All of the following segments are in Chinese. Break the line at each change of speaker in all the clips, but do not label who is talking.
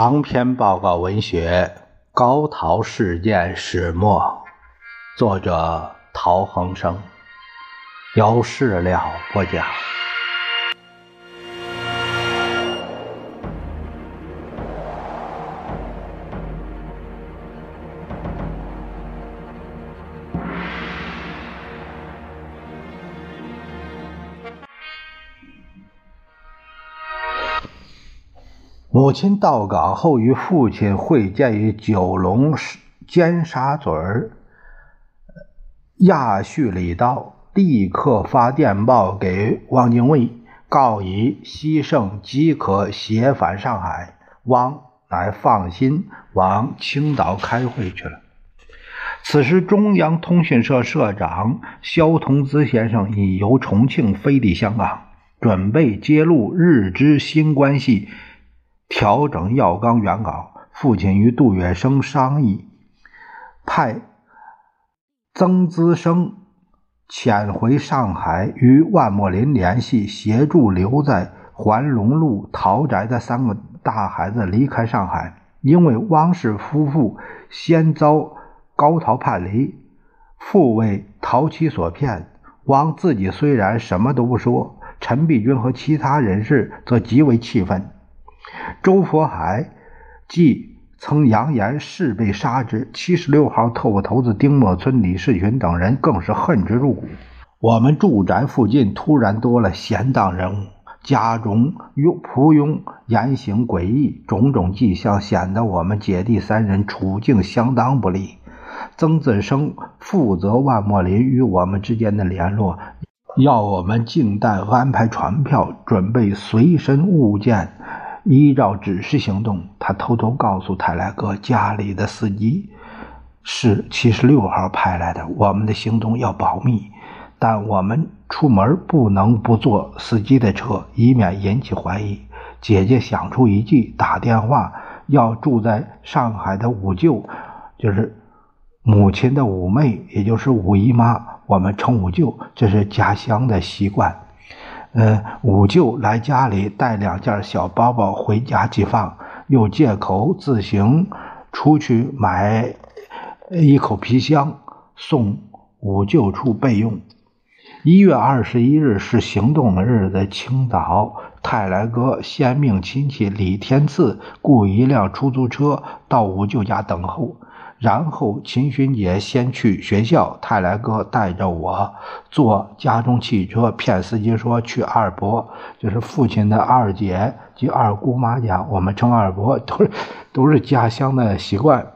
长篇报告文学《高陶事件始末》，作者陶恒生，有事了不讲。母亲到岗后，与父亲会见于九龙尖沙咀亚叙里道，立刻发电报给汪精卫，告以西盛即可携返上海。汪乃放心，往青岛开会去了。此时，中央通讯社社长萧同资先生已由重庆飞抵香港，准备揭露日之新关系。调整药纲原稿，父亲与杜月笙商议，派曾资生潜回上海，与万墨林联系，协助留在环龙路陶宅的三个大孩子离开上海。因为汪氏夫妇先遭高陶叛离，父为陶妻所骗，汪自己虽然什么都不说，陈璧君和其他人士则极为气愤。周佛海既曾扬言誓被杀之，七十六号特务头子丁默村、李世群等人更是恨之入骨。我们住宅附近突然多了闲荡人物，家中佣仆佣言行诡异，种种迹象显得我们姐弟三人处境相当不利。曾子生负责万莫林与我们之间的联络，要我们静待安排船票，准备随身物件。依照指示行动，他偷偷告诉泰来哥，家里的司机是七十六号派来的。我们的行动要保密，但我们出门不能不坐司机的车，以免引起怀疑。姐姐想出一计，打电话要住在上海的五舅，就是母亲的五妹，也就是五姨妈，我们称五舅，这是家乡的习惯。呃，五舅来家里带两件小包包回家寄放，又借口自行出去买一口皮箱送五舅处备用。一月二十一日是行动的日子，青岛泰来哥先命亲戚李天赐雇一辆出租车到五舅家等候。然后，秦勋杰先去学校，泰来哥带着我坐家中汽车，骗司机说去二伯，就是父亲的二姐及二姑妈家，我们称二伯，都是都是家乡的习惯。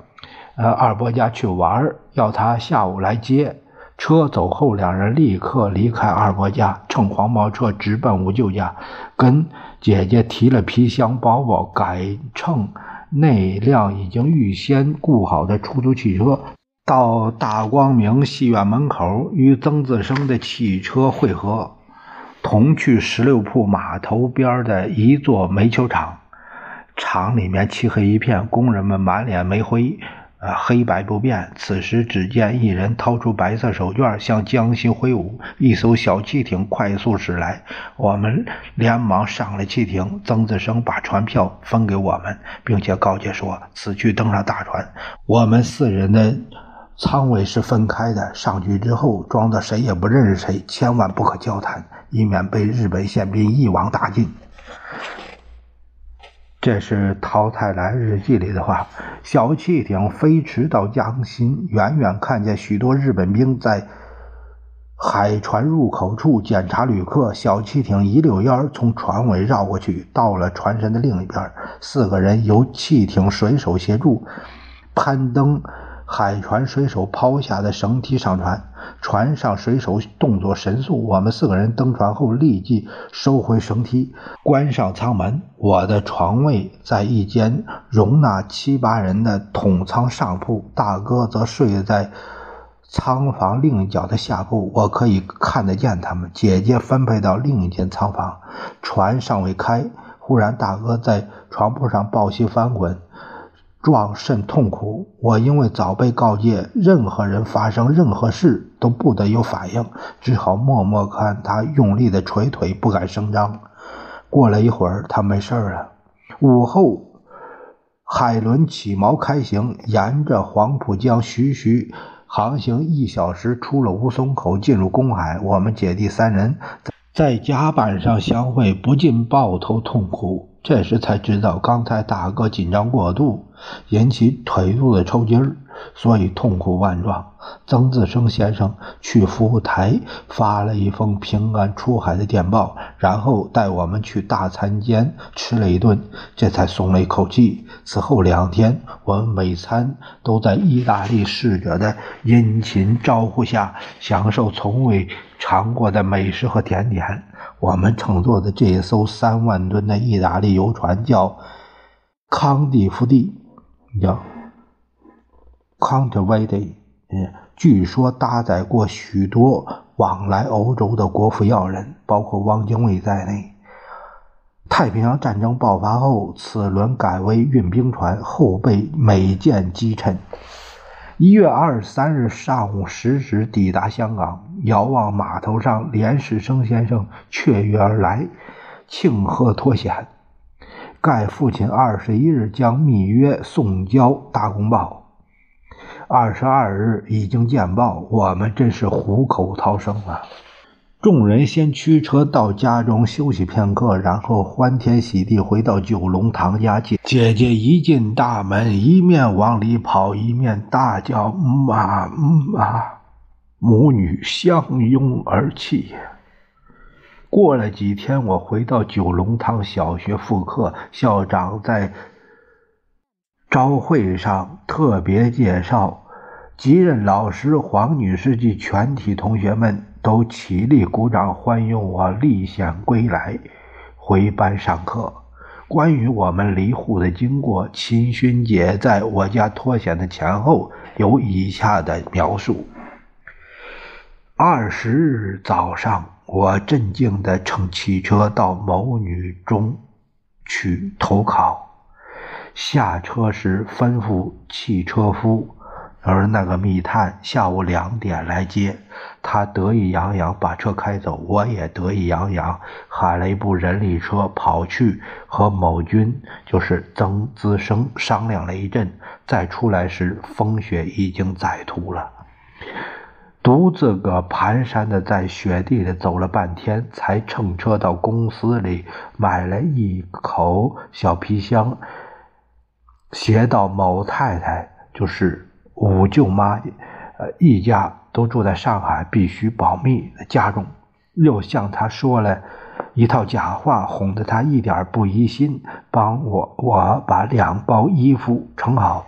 呃，二伯家去玩，要他下午来接。车走后，两人立刻离开二伯家，乘黄包车直奔五舅家，跟姐姐提了皮箱包包，改乘。那辆已经预先雇好的出租汽车，到大光明戏院门口与曾自生的汽车汇合，同去十六铺码头边的一座煤球厂。厂里面漆黑一片，工人们满脸煤灰。啊，黑白不变。此时，只见一人掏出白色手绢，向江西挥舞。一艘小汽艇快速驶来，我们连忙上了汽艇。曾子生把船票分给我们，并且告诫说：“此去登上大船，我们四人的舱位是分开的。上去之后，装作谁也不认识谁，千万不可交谈，以免被日本宪兵一网打尽。”这是陶太来日记里的话。小汽艇飞驰到江心，远远看见许多日本兵在海船入口处检查旅客。小汽艇一溜烟从船尾绕过去，到了船身的另一边。四个人由汽艇水手协助攀登。海船水手抛下的绳梯上船，船上水手动作神速。我们四个人登船后立即收回绳梯，关上舱门。我的床位在一间容纳七八人的筒舱上铺，大哥则睡在舱房另一角的下铺，我可以看得见他们。姐姐分配到另一间舱房。船尚未开，忽然大哥在床铺上抱膝翻滚。壮甚痛苦，我因为早被告诫，任何人发生任何事都不得有反应，只好默默看他用力的捶腿，不敢声张。过了一会儿，他没事了。午后，海伦起锚开行，沿着黄浦江徐徐航行一小时，出了吴淞口，进入公海。我们姐弟三人在甲板上相会，不禁抱头痛哭。这时才知道，刚才大哥紧张过度，引起腿肚子抽筋儿。所以痛苦万状。曾自生先生去服务台发了一封平安出海的电报，然后带我们去大餐间吃了一顿，这才松了一口气。此后两天，我们每餐都在意大利侍者的殷勤招呼下，享受从未尝过的美食和甜点。我们乘坐的这一艘三万吨的意大利游船叫康蒂夫蒂，叫。Countervade，嗯，据说搭载过许多往来欧洲的国府要人，包括汪精卫在内。太平洋战争爆发后，此轮改为运兵船，后被美舰击沉。一月二十三日上午十时抵达香港，遥望码头上连士生先生雀跃而来，庆贺脱险。盖父亲二十一日将密约送交《大公报》。二十二日已经见报，我们真是虎口逃生啊！众人先驱车到家中休息片刻，然后欢天喜地回到九龙塘家。姐姐姐一进大门，一面往里跑，一面大叫：“妈妈！”母女相拥而泣。过了几天，我回到九龙塘小学复课，校长在招会上特别介绍。即任老师黄女士及全体同学们都起立鼓掌欢迎我历险归来，回班上课。关于我们离沪的经过，秦勋杰在我家脱险的前后有以下的描述：二十日早上，我镇静地乘汽车到某女中去投考，下车时吩咐汽车夫。而那个密探下午两点来接他，得意洋洋把车开走，我也得意洋洋喊了一部人力车跑去和某军，就是曾资生商量了一阵，再出来时风雪已经载途了，独自个蹒跚的在雪地里走了半天，才乘车到公司里买了一口小皮箱，携到某太太就是。五舅妈，呃，一家都住在上海，必须保密的家中。又向他说了一套假话，哄得他一点不疑心，帮我我把两包衣服盛好，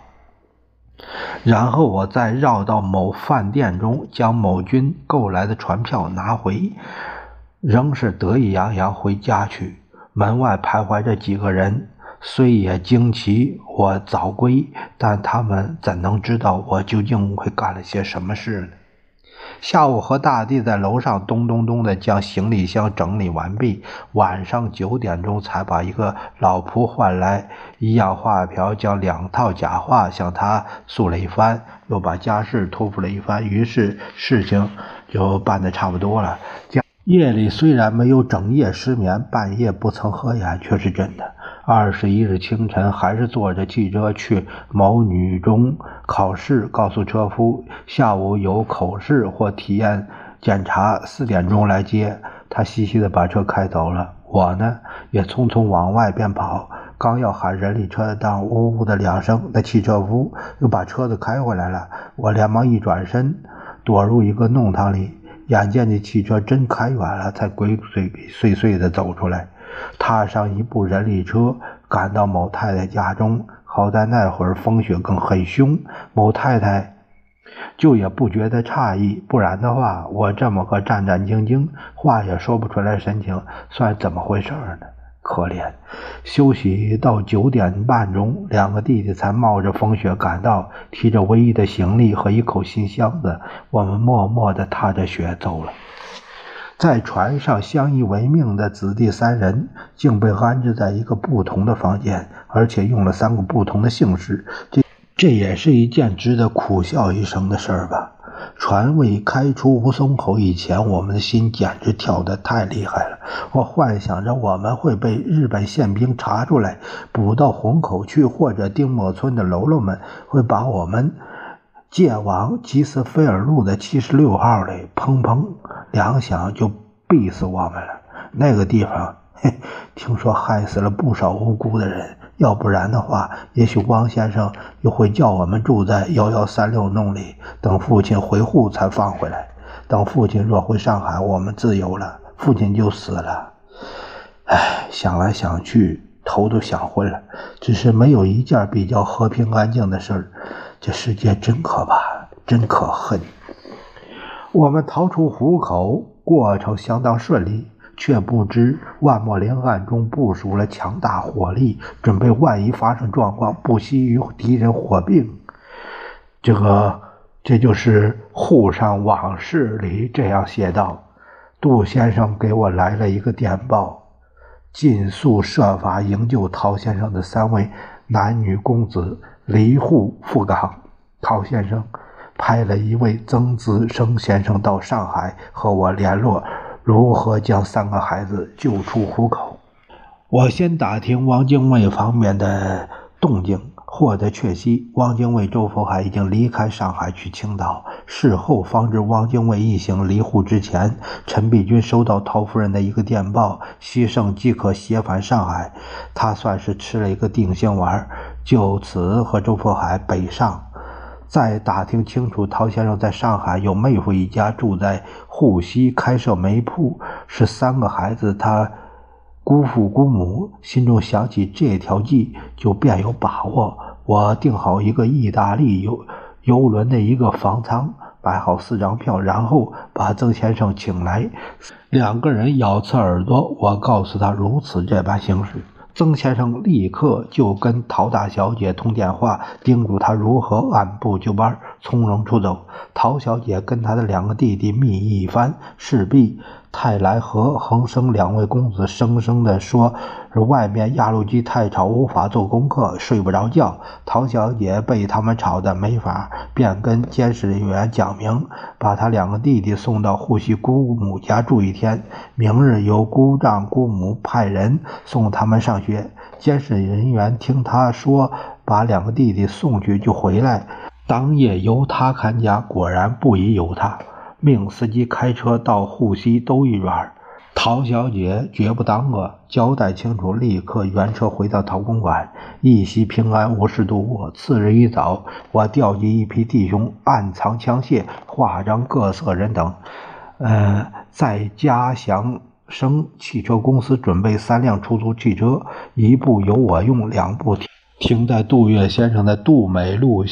然后我再绕到某饭店中，将某军购来的船票拿回，仍是得意洋洋回家去。门外徘徊着几个人。虽也惊奇我早归，但他们怎能知道我究竟会干了些什么事呢？下午和大弟在楼上咚咚咚地将行李箱整理完毕，晚上九点钟才把一个老仆换来，一样画瓢，将两套假话向他诉了一番，又把家事托付了一番，于是事情就办得差不多了。夜里虽然没有整夜失眠，半夜不曾合眼，却是真的。二十一日清晨，还是坐着汽车去某女中考试，告诉车夫下午有口试或体验检查，四点钟来接。他嘻嘻的把车开走了。我呢，也匆匆往外边跑，刚要喊人力车的当，呜呜的两声，那汽车夫又把车子开回来了。我连忙一转身，躲入一个弄堂里，眼见这汽车真开远了，才鬼鬼祟祟的走出来。踏上一部人力车，赶到某太太家中。好在那会儿风雪更很凶，某太太就也不觉得诧异。不然的话，我这么个战战兢兢，话也说不出来神情，算怎么回事呢？可怜。休息到九点半钟，两个弟弟才冒着风雪赶到，提着唯一的行李和一口新箱子，我们默默地踏着雪走了。在船上相依为命的子弟三人，竟被安置在一个不同的房间，而且用了三个不同的姓氏。这这也是一件值得苦笑一生的事儿吧？船未开出吴淞口以前，我们的心简直跳得太厉害了。我幻想着我们会被日本宪兵查出来，捕到虹口去，或者丁默村的喽啰们会把我们界王吉斯菲尔路的七十六号里，砰砰两响就毙死我们了。那个地方，嘿，听说害死了不少无辜的人。要不然的话，也许汪先生又会叫我们住在幺幺三六弄里，等父亲回沪才放回来。等父亲若回上海，我们自由了，父亲就死了。唉，想来想去，头都想昏了。只是没有一件比较和平安静的事儿。这世界真可怕，真可恨。我们逃出虎口，过程相当顺利。却不知万莫林暗中部署了强大火力，准备万一发生状况，不惜与敌人火并。这个，这就是《沪上往事》里这样写道：杜先生给我来了一个电报，尽速设法营救陶先生的三位男女公子离沪赴港。陶先生派了一位曾子生先生到上海和我联络。如何将三个孩子救出虎口？我先打听汪精卫方面的动静，获得确悉，汪精卫、周佛海已经离开上海去青岛。事后方知，汪精卫一行离沪之前，陈璧君收到陶夫人的一个电报，西盛即可携返上海。他算是吃了一个定心丸，就此和周佛海北上。再打听清楚，陶先生在上海有妹夫一家，住在沪西，开设煤铺，是三个孩子他姑父姑母。心中想起这条计，就便有把握。我订好一个意大利游游轮的一个房舱，摆好四张票，然后把曾先生请来，两个人咬刺耳朵。我告诉他如此这般行事。曾先生立刻就跟陶大小姐通电话，叮嘱她如何按部就班、从容出走。陶小姐跟她的两个弟弟密议一番，势必。泰来和恒生两位公子生生的说：“是外面压路机太吵，无法做功课，睡不着觉。”陶小姐被他们吵得没法，便跟监视人员讲明，把他两个弟弟送到沪西姑母家住一天，明日由姑丈姑母派人送他们上学。监视人员听他说把两个弟弟送去就回来，当夜由他看家，果然不宜有他。命司机开车到沪西兜一圈，陶小姐绝不耽搁，交代清楚，立刻原车回到陶公馆，一夕平安无事度过。次日一早，我调集一批弟兄，暗藏枪械，化妆各色人等，呃，在嘉祥生汽车公司准备三辆出租汽车，一部由我用，两部停停在杜月先生的杜美路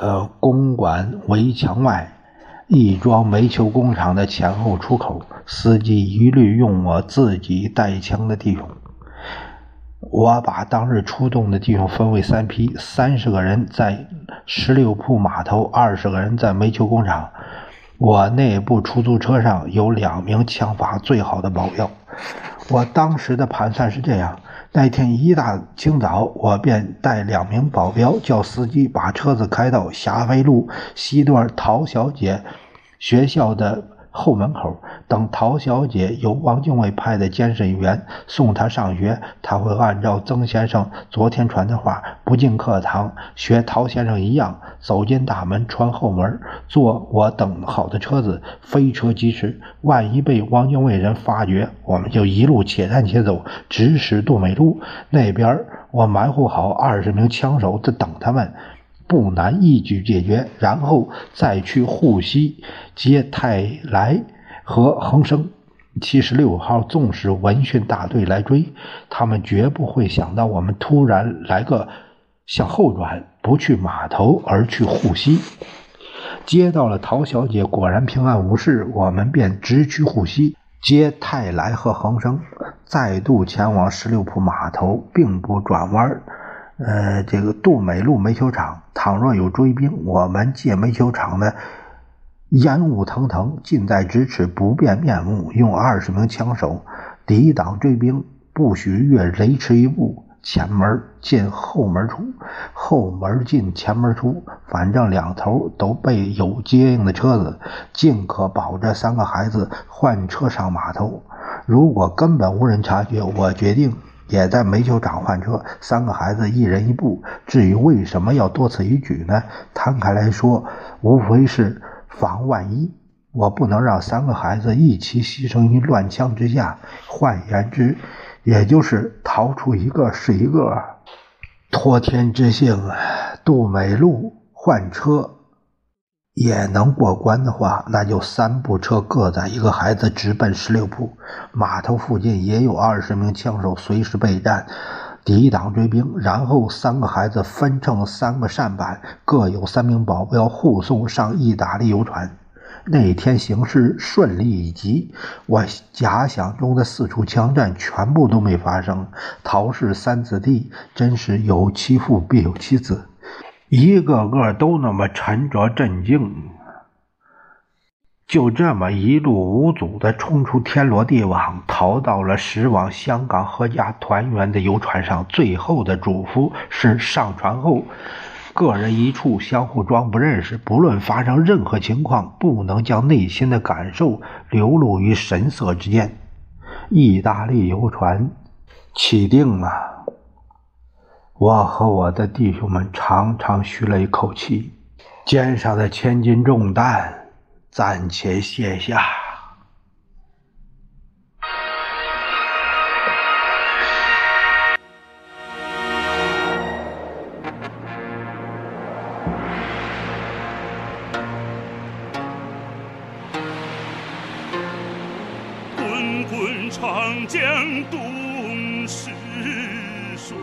呃公馆围墙外。亦庄煤球工厂的前后出口，司机一律用我自己带枪的弟兄。我把当日出动的弟兄分为三批，三十个人在十六铺码头，二十个人在煤球工厂。我那部出租车上有两名枪法最好的保镖。我当时的盘算是这样。那天一大清早，我便带两名保镖，叫司机把车子开到霞飞路西段陶小姐学校的。后门口等陶小姐由王经纬派的监视人员送她上学，她会按照曾先生昨天传的话，不进课堂，学陶先生一样走进大门，穿后门，坐我等好的车子，飞车疾驰。万一被王经纬人发觉，我们就一路且战且走，直驶杜美路那边。我埋伏好二十名枪手在等他们。不难一举解决，然后再去沪西接泰来和恒生。七十六号纵使闻讯大队来追，他们绝不会想到我们突然来个向后转，不去码头而去沪西。接到了陶小姐，果然平安无事，我们便直趋沪西接泰来和恒生，再度前往十六铺码头，并不转弯。呃，这个杜美路煤球厂，倘若有追兵，我们借煤球厂的烟雾腾腾，近在咫尺，不变面目，用二十名枪手抵挡追兵，不许越雷池一步。前门进后门出，后门进前门出，反正两头都被有接应的车子，尽可保这三个孩子换车上码头。如果根本无人察觉，我决定也在煤球厂换车，三个孩子一人一部。至于为什么要多此一举呢？摊开来说，无非是防万一。我不能让三个孩子一起牺牲于乱枪之下。换言之，也就是逃出一个是一个。托天之幸，杜美路换车也能过关的话，那就三部车各载一个孩子，直奔十六铺码头附近，也有二十名枪手随时备战，抵挡追兵。然后三个孩子分成三个扇板，各有三名保镖护送上意大利游船。那天形势顺利以及我假想中的四处枪战全部都没发生。陶氏三子弟真是有其父必有其子，一个个都那么沉着镇静，就这么一路无阻的冲出天罗地网，逃到了驶往香港阖家团圆的游船上。最后的嘱咐是上船后。个人一处，相互装不认识。不论发生任何情况，不能将内心的感受流露于神色之间。意大利游船起定了，我和我的弟兄们长长吁了一口气，肩上的千斤重担暂且卸下。
滚滚长江东逝水，